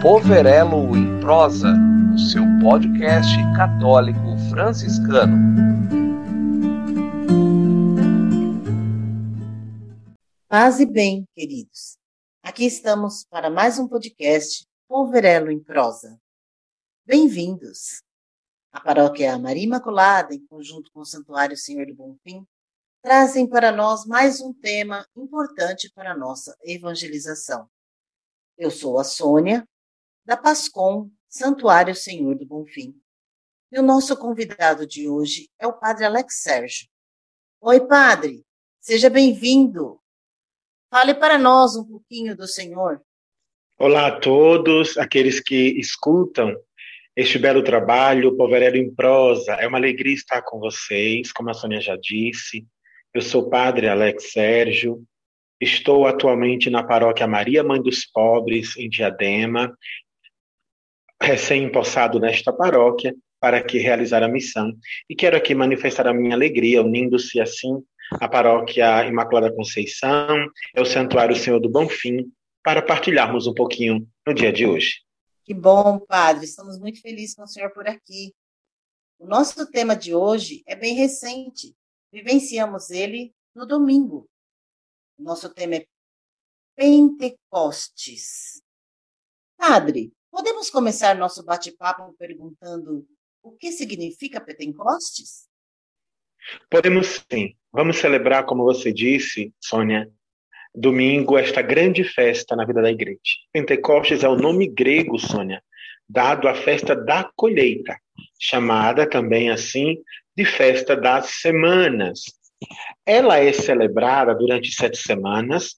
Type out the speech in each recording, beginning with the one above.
Poverelo em Prosa, o seu podcast católico franciscano. Paz e bem, queridos. Aqui estamos para mais um podcast Poverelo em Prosa. Bem-vindos! A paróquia Maria Imaculada, em conjunto com o Santuário Senhor do Bonfim, trazem para nós mais um tema importante para a nossa evangelização. Eu sou a Sônia, da Pascom, Santuário Senhor do Bonfim. E o nosso convidado de hoje é o Padre Alex Sérgio. Oi, Padre, seja bem-vindo. Fale para nós um pouquinho do Senhor. Olá a todos, aqueles que escutam este belo trabalho, Poverelo em Prosa. É uma alegria estar com vocês, como a Sônia já disse. Eu sou o Padre Alex Sérgio, estou atualmente na paróquia Maria Mãe dos Pobres, em Diadema, recém-empossado nesta paróquia, para aqui realizar a missão. E quero aqui manifestar a minha alegria, unindo-se assim à paróquia Imaculada Conceição, é o Santuário Senhor do Bonfim, para partilharmos um pouquinho no dia de hoje. Que bom, Padre, estamos muito felizes com o senhor por aqui. O nosso tema de hoje é bem recente, Vivenciamos ele no domingo. Nosso tema é Pentecostes. Padre, podemos começar nosso bate-papo perguntando o que significa Pentecostes? Podemos sim. Vamos celebrar, como você disse, Sônia, domingo, esta grande festa na vida da igreja. Pentecostes é o nome grego, Sônia, dado à festa da colheita, chamada também assim de festa das semanas. Ela é celebrada durante sete semanas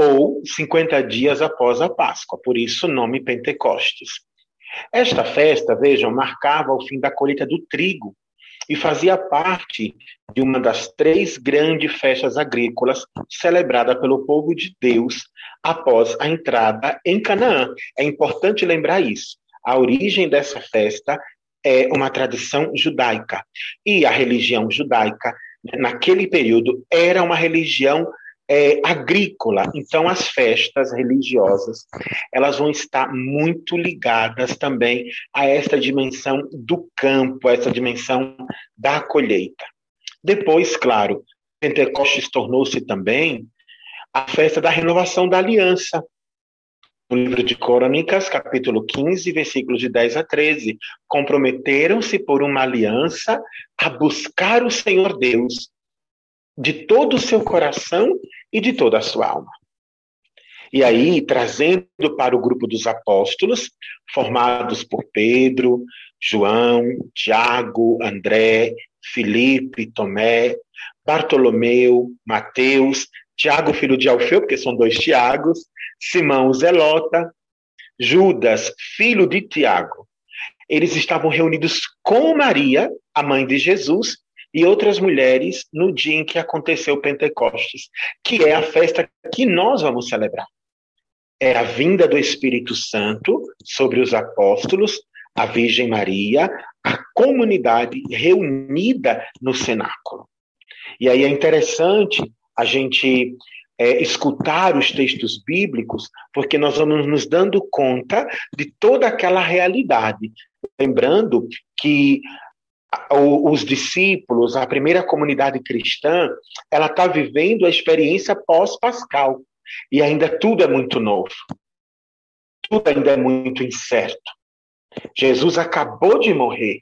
ou 50 dias após a Páscoa, por isso o nome Pentecostes. Esta festa, vejam, marcava o fim da colheita do trigo e fazia parte de uma das três grandes festas agrícolas celebrada pelo povo de Deus após a entrada em Canaã. É importante lembrar isso. A origem dessa festa é uma tradição judaica. E a religião judaica, naquele período, era uma religião é, agrícola. Então, as festas religiosas, elas vão estar muito ligadas também a essa dimensão do campo, a essa dimensão da colheita. Depois, claro, Pentecostes tornou-se também a festa da renovação da aliança, no livro de Crônicas, capítulo 15, versículos de 10 a 13, comprometeram-se por uma aliança a buscar o Senhor Deus de todo o seu coração e de toda a sua alma. E aí, trazendo para o grupo dos apóstolos, formados por Pedro, João, Tiago, André, Felipe, Tomé, Bartolomeu, Mateus, Tiago, filho de Alfeu, porque são dois Tiagos, Simão Zelota, Judas, filho de Tiago. Eles estavam reunidos com Maria, a mãe de Jesus, e outras mulheres no dia em que aconteceu Pentecostes, que é a festa que nós vamos celebrar. É a vinda do Espírito Santo sobre os apóstolos, a Virgem Maria, a comunidade reunida no cenáculo. E aí é interessante a gente é, escutar os textos bíblicos, porque nós vamos nos dando conta de toda aquela realidade. Lembrando que os discípulos, a primeira comunidade cristã, ela está vivendo a experiência pós-pascal. E ainda tudo é muito novo. Tudo ainda é muito incerto. Jesus acabou de morrer.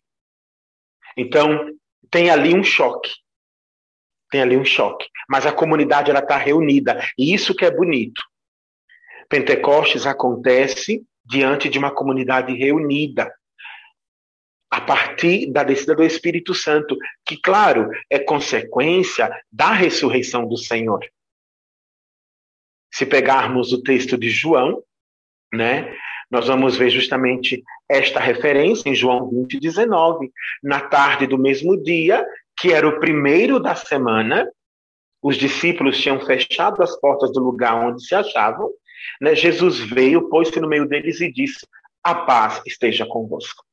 Então, tem ali um choque tem ali um choque. Mas a comunidade ela está reunida e isso que é bonito. Pentecostes acontece diante de uma comunidade reunida a partir da descida do Espírito Santo, que claro é consequência da ressurreição do Senhor. Se pegarmos o texto de João, né, nós vamos ver justamente esta referência em João 20, 19. Na tarde do mesmo dia, que era o primeiro da semana, os discípulos tinham fechado as portas do lugar onde se achavam. Né? Jesus veio, pôs-se no meio deles e disse: A paz esteja convosco.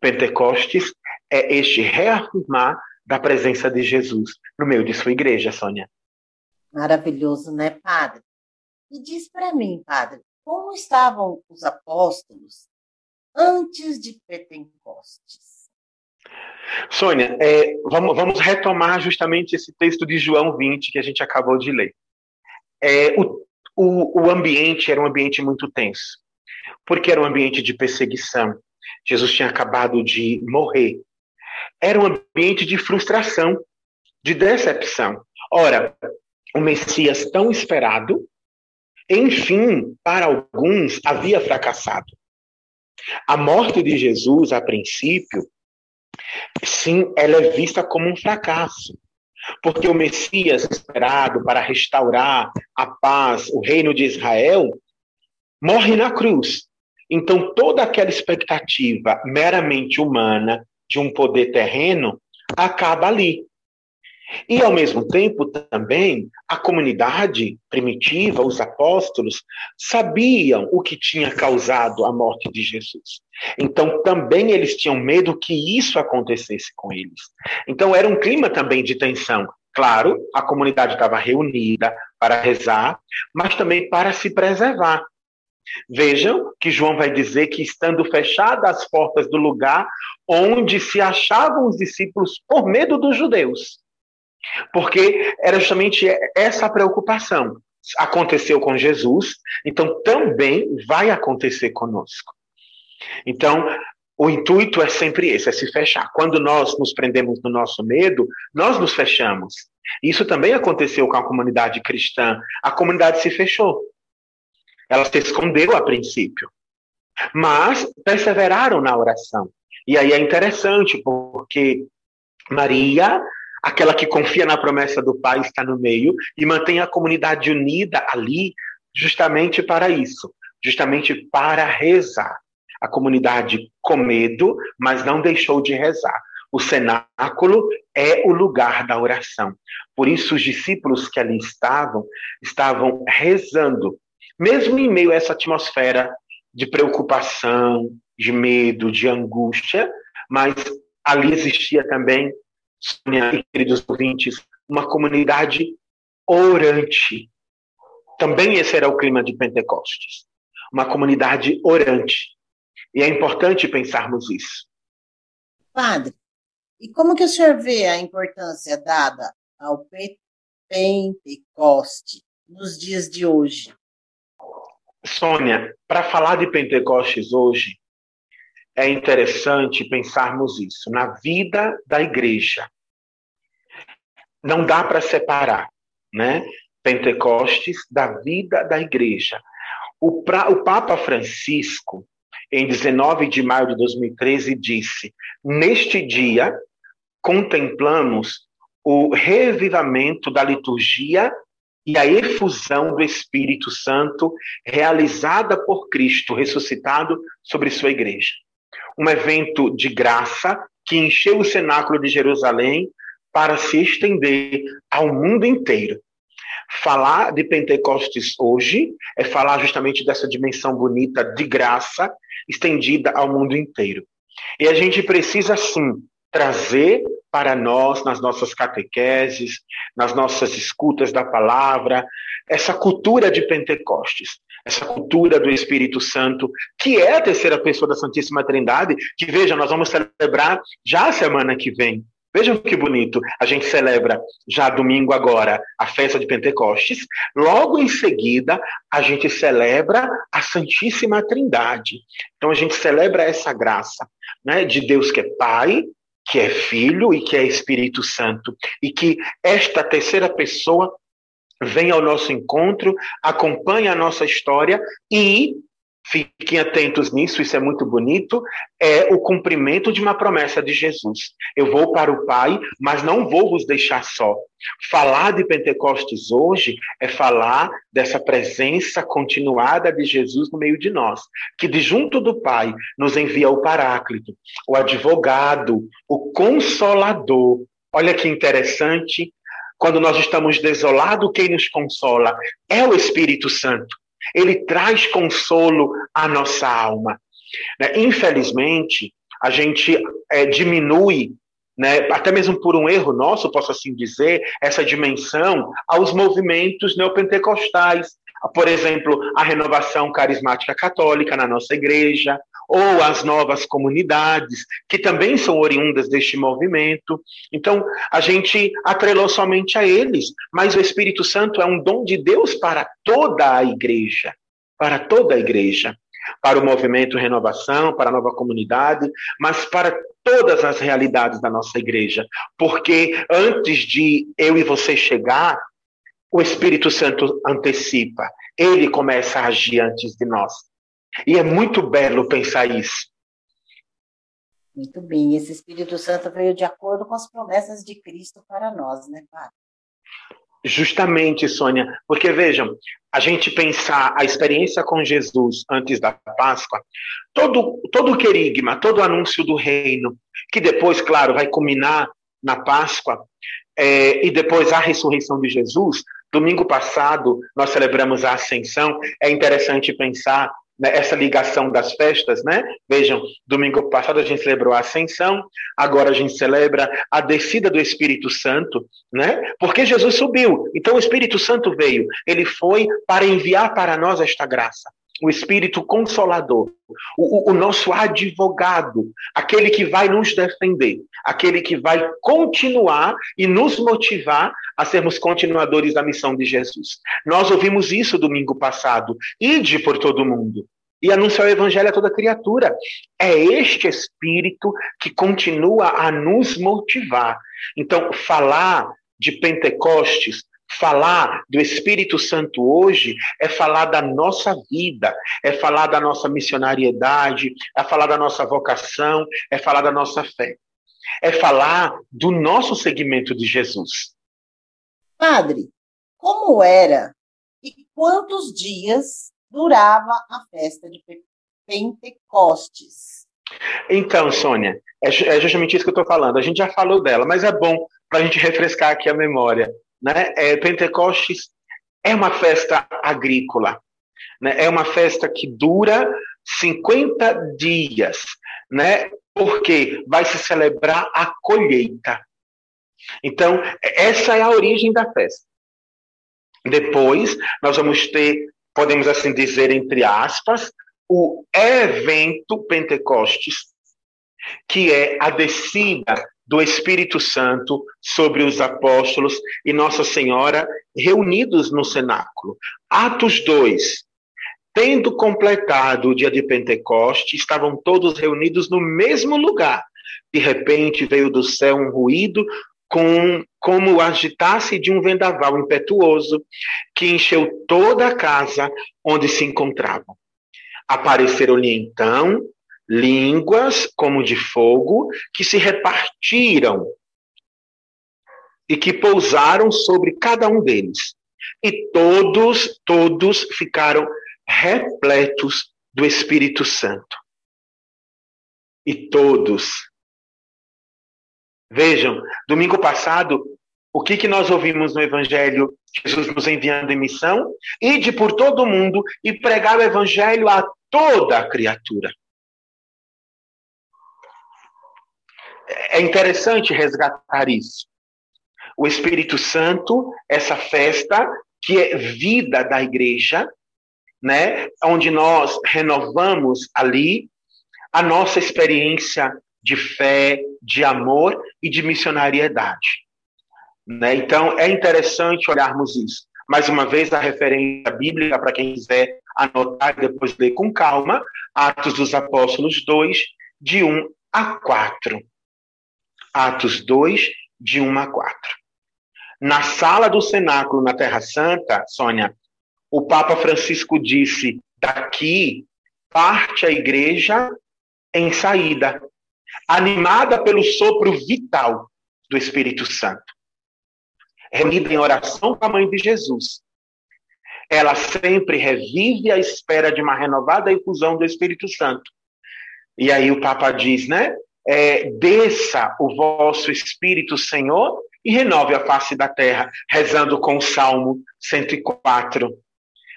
Pentecostes é este reafirmar da presença de Jesus no meio de sua igreja, Sônia. Maravilhoso, né, padre? E diz para mim, padre, como estavam os apóstolos antes de Pentecostes? Sônia, é, vamos, vamos, retomar justamente esse texto de João 20 que a gente acabou de ler. É, o, o, o ambiente era um ambiente muito tenso, porque era um ambiente de perseguição. Jesus tinha acabado de morrer. Era um ambiente de frustração, de decepção. Ora, o Messias tão esperado, enfim, para alguns, havia fracassado. A morte de Jesus, a princípio, sim, ela é vista como um fracasso. Porque o Messias esperado para restaurar a paz, o reino de Israel, morre na cruz. Então, toda aquela expectativa meramente humana de um poder terreno acaba ali. E, ao mesmo tempo, também, a comunidade primitiva, os apóstolos, sabiam o que tinha causado a morte de Jesus. Então, também eles tinham medo que isso acontecesse com eles. Então, era um clima também de tensão. Claro, a comunidade estava reunida para rezar, mas também para se preservar. Vejam que João vai dizer que, estando fechadas as portas do lugar onde se achavam os discípulos por medo dos judeus, porque era justamente essa preocupação. Aconteceu com Jesus, então também vai acontecer conosco. Então, o intuito é sempre esse, é se fechar. Quando nós nos prendemos no nosso medo, nós nos fechamos. Isso também aconteceu com a comunidade cristã. A comunidade se fechou. Ela se escondeu a princípio. Mas perseveraram na oração. E aí é interessante, porque Maria aquela que confia na promessa do Pai está no meio e mantém a comunidade unida ali, justamente para isso, justamente para rezar. A comunidade com medo, mas não deixou de rezar. O cenáculo é o lugar da oração. Por isso, os discípulos que ali estavam, estavam rezando, mesmo em meio a essa atmosfera de preocupação, de medo, de angústia, mas ali existia também Sônia e queridos ouvintes, uma comunidade orante. Também esse era o clima de Pentecostes. Uma comunidade orante. E é importante pensarmos isso. Padre, e como que o senhor vê a importância dada ao Pentecoste nos dias de hoje? Sônia, para falar de Pentecostes hoje, é interessante pensarmos isso na vida da igreja. Não dá para separar, né? Pentecostes da vida da igreja. O, pra, o Papa Francisco, em 19 de maio de 2013, disse: Neste dia, contemplamos o revivamento da liturgia e a efusão do Espírito Santo realizada por Cristo ressuscitado sobre sua igreja um evento de graça que encheu o cenáculo de Jerusalém para se estender ao mundo inteiro. Falar de Pentecostes hoje é falar justamente dessa dimensão bonita de graça estendida ao mundo inteiro. E a gente precisa, sim, trazer para nós, nas nossas catequeses, nas nossas escutas da palavra, essa cultura de Pentecostes, essa cultura do Espírito Santo, que é a terceira pessoa da Santíssima Trindade, que veja, nós vamos celebrar já a semana que vem. Vejam que bonito, a gente celebra já domingo agora a festa de Pentecostes, logo em seguida a gente celebra a Santíssima Trindade. Então a gente celebra essa graça, né, de Deus que é Pai, que é Filho e que é Espírito Santo, e que esta terceira pessoa vem ao nosso encontro, acompanha a nossa história e Fiquem atentos nisso, isso é muito bonito. É o cumprimento de uma promessa de Jesus. Eu vou para o Pai, mas não vou vos deixar só. Falar de Pentecostes hoje é falar dessa presença continuada de Jesus no meio de nós, que de junto do Pai nos envia o Paráclito, o advogado, o consolador. Olha que interessante. Quando nós estamos desolados, quem nos consola é o Espírito Santo ele traz consolo à nossa alma. Né? Infelizmente, a gente é, diminui, né, até mesmo por um erro nosso, posso assim dizer, essa dimensão aos movimentos neopentecostais, por exemplo, a renovação carismática católica na nossa igreja, ou as novas comunidades, que também são oriundas deste movimento. Então, a gente atrelou somente a eles, mas o Espírito Santo é um dom de Deus para toda a igreja, para toda a igreja, para o movimento Renovação, para a nova comunidade, mas para todas as realidades da nossa igreja, porque antes de eu e você chegar, o Espírito Santo antecipa, ele começa a agir antes de nós. E é muito belo pensar isso. Muito bem, esse Espírito Santo veio de acordo com as promessas de Cristo para nós, né, Padre? Justamente, Sônia, porque vejam, a gente pensar a experiência com Jesus antes da Páscoa, todo, todo o querigma, todo o anúncio do reino, que depois, claro, vai culminar na Páscoa, é, e depois a ressurreição de Jesus, domingo passado nós celebramos a Ascensão, é interessante pensar né, essa ligação das festas, né? Vejam, domingo passado a gente celebrou a Ascensão, agora a gente celebra a descida do Espírito Santo, né? Porque Jesus subiu, então o Espírito Santo veio, ele foi para enviar para nós esta graça o Espírito Consolador, o, o, nosso advogado, aquele que vai nos defender, aquele que vai continuar e nos motivar a sermos continuadores da missão de Jesus. Nós ouvimos isso domingo passado. Ide por todo mundo e anunciar o evangelho a toda criatura. É este espírito que continua a nos motivar. Então, falar de Pentecostes Falar do Espírito Santo hoje é falar da nossa vida, é falar da nossa missionariedade, é falar da nossa vocação, é falar da nossa fé. É falar do nosso segmento de Jesus. Padre, como era e quantos dias durava a festa de Pentecostes? Então, Sônia, é, é justamente isso que eu estou falando. A gente já falou dela, mas é bom para a gente refrescar aqui a memória né? É, Pentecostes é uma festa agrícola, né? É uma festa que dura 50 dias, né? Porque vai se celebrar a colheita. Então, essa é a origem da festa. Depois, nós vamos ter, podemos assim dizer, entre aspas, o evento Pentecostes, que é a descida do Espírito Santo sobre os apóstolos e Nossa Senhora reunidos no cenáculo. Atos 2. Tendo completado o dia de Pentecoste, estavam todos reunidos no mesmo lugar. De repente veio do céu um ruído com, como o agitasse de um vendaval impetuoso que encheu toda a casa onde se encontravam. Apareceram-lhe então línguas como de fogo que se repartiram e que pousaram sobre cada um deles. E todos, todos ficaram repletos do Espírito Santo. E todos. Vejam, domingo passado, o que, que nós ouvimos no Evangelho? Jesus nos enviando em missão, ide por todo o mundo e pregar o Evangelho a toda a criatura. É interessante resgatar isso. O Espírito Santo, essa festa que é vida da igreja, né, onde nós renovamos ali a nossa experiência de fé, de amor e de missionariedade. Né? Então, é interessante olharmos isso. Mais uma vez, a referência bíblica, para quem quiser anotar e depois ler com calma, Atos dos Apóstolos 2, de 1 a 4. Atos 2, de 1 a 4. Na sala do cenáculo na Terra Santa, Sônia, o Papa Francisco disse: daqui parte a igreja em saída, animada pelo sopro vital do Espírito Santo. Reunida em oração com a mãe de Jesus, ela sempre revive a espera de uma renovada efusão do Espírito Santo. E aí o Papa diz, né? É, desça o vosso Espírito, Senhor, e renove a face da terra, rezando com o Salmo 104.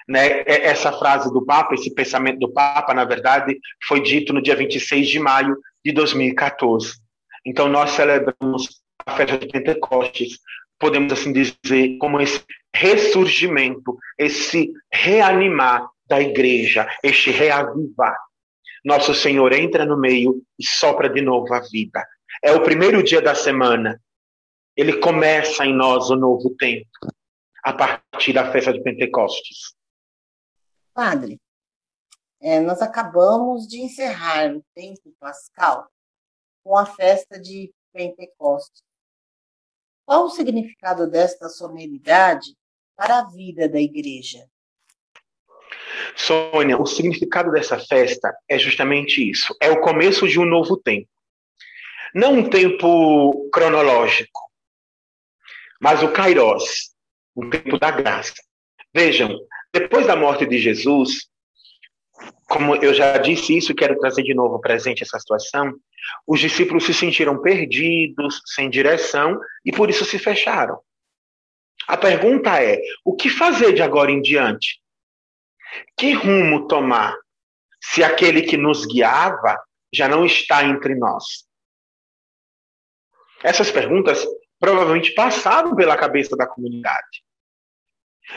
Né? É, essa frase do Papa, esse pensamento do Papa, na verdade, foi dito no dia 26 de maio de 2014. Então, nós celebramos a festa de Pentecostes podemos assim dizer, como esse ressurgimento, esse reanimar da igreja, este reavivar. Nosso Senhor entra no meio e sopra de novo a vida. É o primeiro dia da semana. Ele começa em nós o novo tempo, a partir da festa de Pentecostes. Padre, é, nós acabamos de encerrar o tempo pascal com a festa de Pentecostes. Qual o significado desta solenidade para a vida da igreja? Sônia, o significado dessa festa é justamente isso. É o começo de um novo tempo. Não um tempo cronológico, mas o Kairos, um tempo da graça. Vejam, depois da morte de Jesus, como eu já disse isso, quero trazer de novo presente essa situação, os discípulos se sentiram perdidos, sem direção, e por isso se fecharam. A pergunta é: o que fazer de agora em diante? Que rumo tomar se aquele que nos guiava já não está entre nós? Essas perguntas provavelmente passaram pela cabeça da comunidade.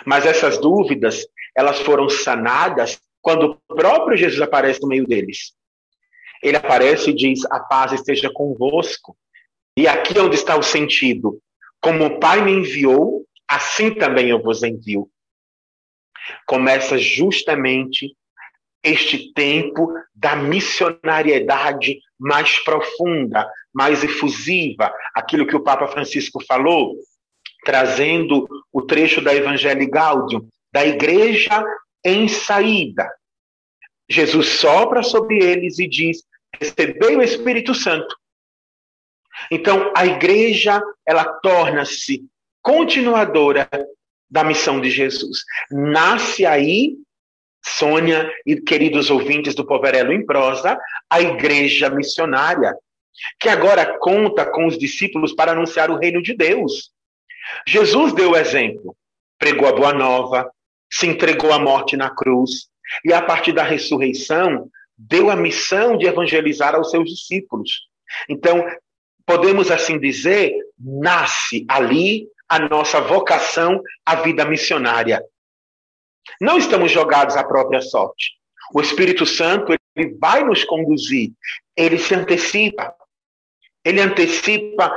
Mas essas dúvidas, elas foram sanadas quando o próprio Jesus aparece no meio deles. Ele aparece e diz: A paz esteja convosco. E aqui é onde está o sentido. Como o Pai me enviou, assim também eu vos envio começa justamente este tempo da missionariedade mais profunda, mais efusiva, aquilo que o Papa Francisco falou, trazendo o trecho da Evangelii Gaudium, da igreja em saída. Jesus sopra sobre eles e diz: recebei o Espírito Santo. Então, a igreja, ela torna-se continuadora da missão de Jesus. Nasce aí, Sônia e queridos ouvintes do Poverelo em Prosa, a igreja missionária, que agora conta com os discípulos para anunciar o reino de Deus. Jesus deu o exemplo, pregou a boa nova, se entregou à morte na cruz, e a partir da ressurreição, deu a missão de evangelizar aos seus discípulos. Então, podemos assim dizer, nasce ali a nossa vocação à vida missionária. Não estamos jogados à própria sorte. O Espírito Santo ele vai nos conduzir, ele se antecipa. Ele antecipa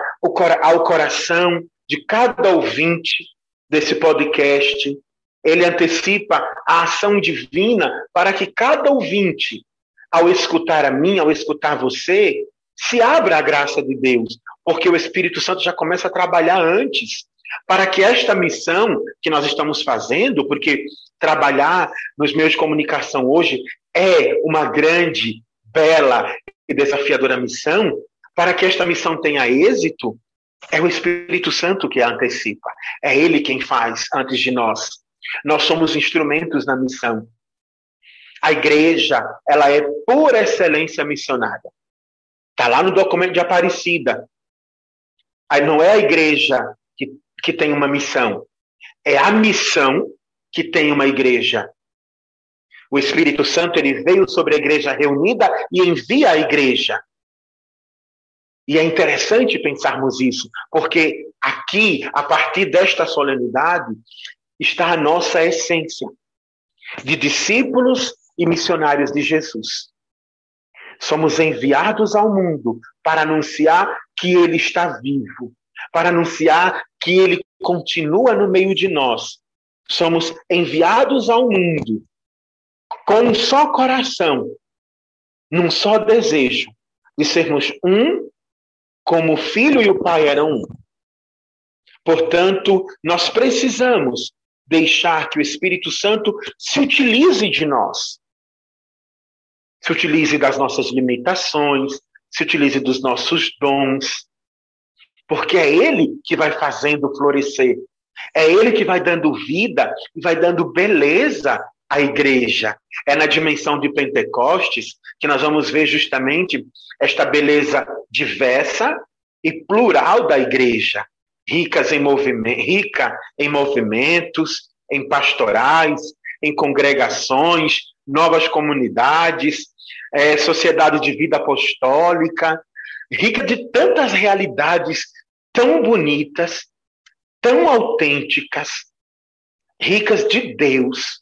ao coração de cada ouvinte desse podcast. Ele antecipa a ação divina para que cada ouvinte, ao escutar a mim, ao escutar você, se abra à graça de Deus, porque o Espírito Santo já começa a trabalhar antes para que esta missão que nós estamos fazendo, porque trabalhar nos meios de comunicação hoje é uma grande, bela e desafiadora missão, para que esta missão tenha êxito, é o Espírito Santo que a antecipa. É Ele quem faz antes de nós. Nós somos instrumentos na missão. A igreja, ela é por excelência missionária. Está lá no documento de Aparecida. Aí não é a igreja que tem uma missão. É a missão que tem uma igreja. O Espírito Santo ele veio sobre a igreja reunida e envia a igreja. E é interessante pensarmos isso, porque aqui, a partir desta solenidade, está a nossa essência de discípulos e missionários de Jesus. Somos enviados ao mundo para anunciar que ele está vivo, para anunciar que ele continua no meio de nós. Somos enviados ao mundo com um só coração, num só desejo de sermos um, como o filho e o pai eram um. Portanto, nós precisamos deixar que o Espírito Santo se utilize de nós. Se utilize das nossas limitações, se utilize dos nossos dons, porque é Ele que vai fazendo florescer. É Ele que vai dando vida e vai dando beleza à igreja. É na dimensão de Pentecostes que nós vamos ver justamente esta beleza diversa e plural da igreja, ricas em movimento, rica em movimentos, em pastorais, em congregações, novas comunidades, é, sociedade de vida apostólica, rica de tantas realidades tão bonitas tão autênticas, ricas de Deus.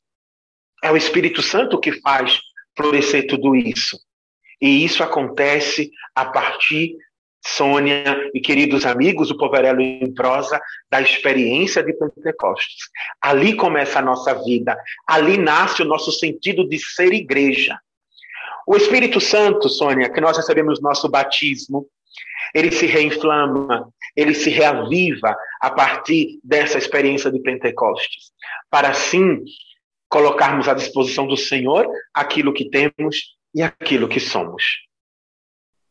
É o Espírito Santo que faz florescer tudo isso. E isso acontece a partir, Sônia e queridos amigos do Poverelo em Prosa, da experiência de Pentecostes. Ali começa a nossa vida, ali nasce o nosso sentido de ser igreja. O Espírito Santo, Sônia, que nós recebemos no nosso batismo, ele se reinflama, ele se reaviva a partir dessa experiência de Pentecostes, para assim colocarmos à disposição do Senhor aquilo que temos e aquilo que somos.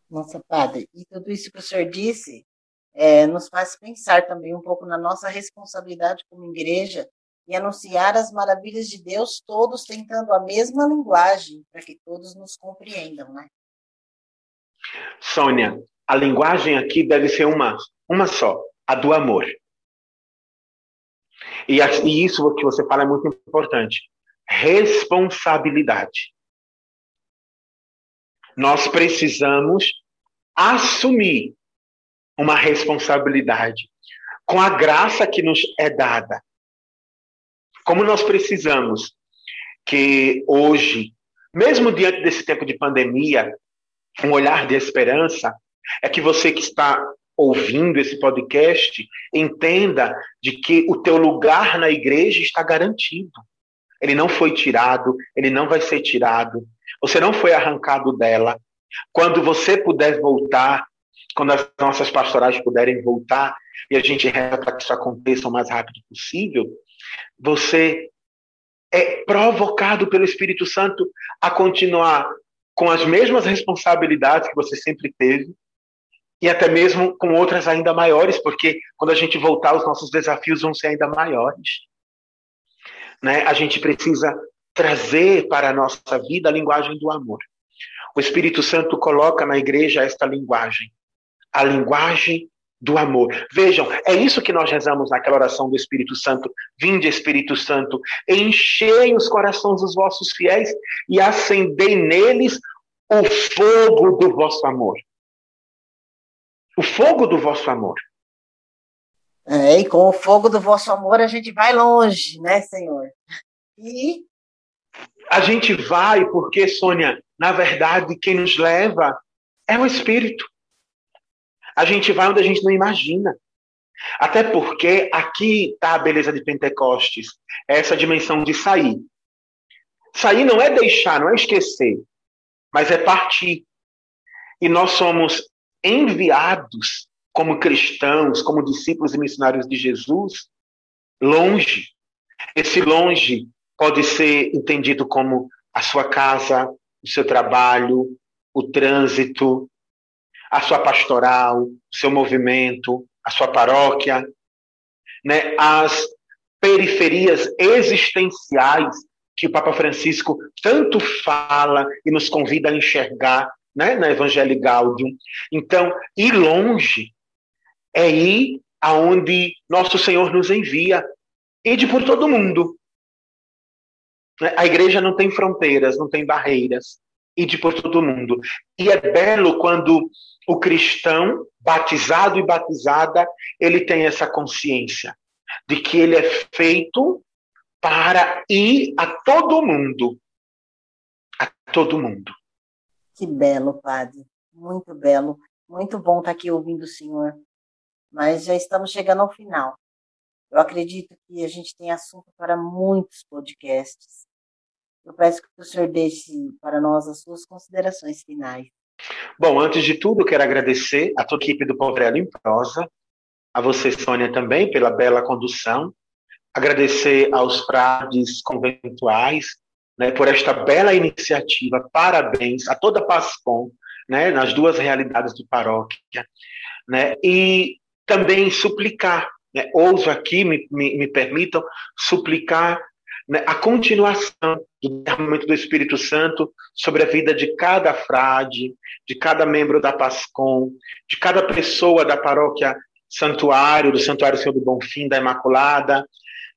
Nossa, Padre, e tudo isso que o senhor disse é, nos faz pensar também um pouco na nossa responsabilidade como igreja e anunciar as maravilhas de Deus, todos tentando a mesma linguagem, para que todos nos compreendam, né? Sônia, a linguagem aqui deve ser uma, uma só, a do amor. E, e isso que você fala é muito importante. Responsabilidade. Nós precisamos assumir uma responsabilidade com a graça que nos é dada. Como nós precisamos que hoje, mesmo diante desse tempo de pandemia, um olhar de esperança, é que você que está ouvindo esse podcast entenda de que o teu lugar na igreja está garantido. Ele não foi tirado, ele não vai ser tirado. Você não foi arrancado dela. Quando você puder voltar, quando as nossas pastorais puderem voltar, e a gente reza para que isso aconteça o mais rápido possível, você é provocado pelo Espírito Santo a continuar com as mesmas responsabilidades que você sempre teve, e até mesmo com outras ainda maiores, porque quando a gente voltar, os nossos desafios vão ser ainda maiores. Né? A gente precisa trazer para a nossa vida a linguagem do amor. O Espírito Santo coloca na igreja esta linguagem, a linguagem do amor. Vejam, é isso que nós rezamos naquela oração do Espírito Santo. Vinde, Espírito Santo, enchei os corações dos vossos fiéis e acendei neles o fogo do vosso amor o fogo do vosso amor. É, e com o fogo do vosso amor a gente vai longe, né, Senhor? E. A gente vai porque, Sônia, na verdade, quem nos leva é o Espírito. A gente vai onde a gente não imagina. Até porque aqui está a beleza de Pentecostes, essa dimensão de sair. Sair não é deixar, não é esquecer, mas é partir. E nós somos enviados como cristãos, como discípulos e missionários de Jesus, longe. Esse longe pode ser entendido como a sua casa, o seu trabalho, o trânsito, a sua pastoral, o seu movimento, a sua paróquia, né? as periferias existenciais que o Papa Francisco tanto fala e nos convida a enxergar né, na Evangelii Gaudium. Então, ir longe é ir aonde nosso Senhor nos envia. Ide por todo mundo. Né? A igreja não tem fronteiras, não tem barreiras. Ide por todo mundo. E é belo quando o cristão, batizado e batizada, ele tem essa consciência de que ele é feito para ir a todo mundo. A todo mundo. Que belo, padre. Muito belo. Muito bom estar aqui ouvindo o senhor. Mas já estamos chegando ao final. Eu acredito que a gente tem assunto para muitos podcasts. Eu peço que o senhor deixe para nós as suas considerações finais. Bom, antes de tudo, quero agradecer a toda a equipe do Povrelo em Prosa, a você, Sônia, também, pela bela condução, agradecer aos frades conventuais né, por esta bela iniciativa. Parabéns a toda a PASCOM, né, nas duas realidades de paróquia. Né, e também suplicar, né, ouso aqui, me, me, me permitam, suplicar né, a continuação do derramamento do Espírito Santo sobre a vida de cada frade, de cada membro da PASCOM, de cada pessoa da paróquia Santuário, do Santuário Senhor do Bonfim, da Imaculada,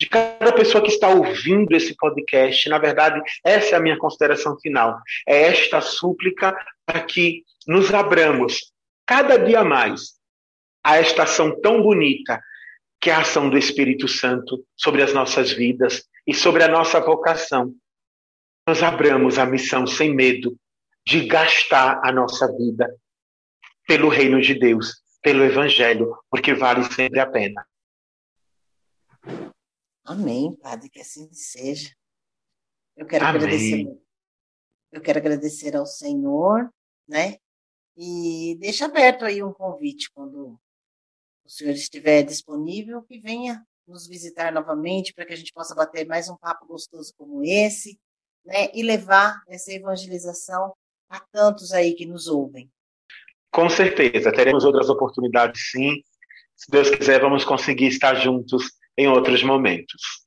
de cada pessoa que está ouvindo esse podcast. Na verdade, essa é a minha consideração final. É esta súplica para que nos abramos cada dia mais a esta ação tão bonita que é a ação do Espírito Santo sobre as nossas vidas e sobre a nossa vocação. Nós abramos a missão sem medo de gastar a nossa vida pelo reino de Deus, pelo Evangelho, porque vale sempre a pena. Amém, Padre, que assim seja. Eu quero Amém. agradecer. Eu quero agradecer ao Senhor, né? E deixa aberto aí um convite quando o senhor estiver disponível, que venha nos visitar novamente para que a gente possa bater mais um papo gostoso como esse, né? E levar essa evangelização a tantos aí que nos ouvem. Com certeza, teremos outras oportunidades sim. Se Deus quiser, vamos conseguir estar juntos em outros momentos.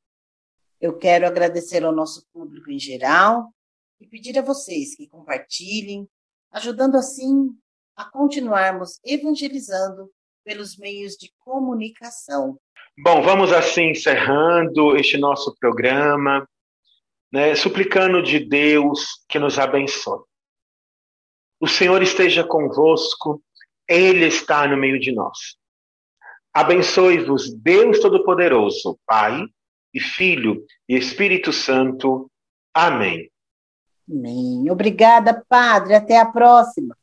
Eu quero agradecer ao nosso público em geral e pedir a vocês que compartilhem, ajudando assim a continuarmos evangelizando pelos meios de comunicação. Bom, vamos assim encerrando este nosso programa, né, suplicando de Deus que nos abençoe. O Senhor esteja convosco, Ele está no meio de nós. Abençoe-vos, Deus Todo-Poderoso, Pai e Filho e Espírito Santo. Amém. Amém. Obrigada, Padre. Até a próxima.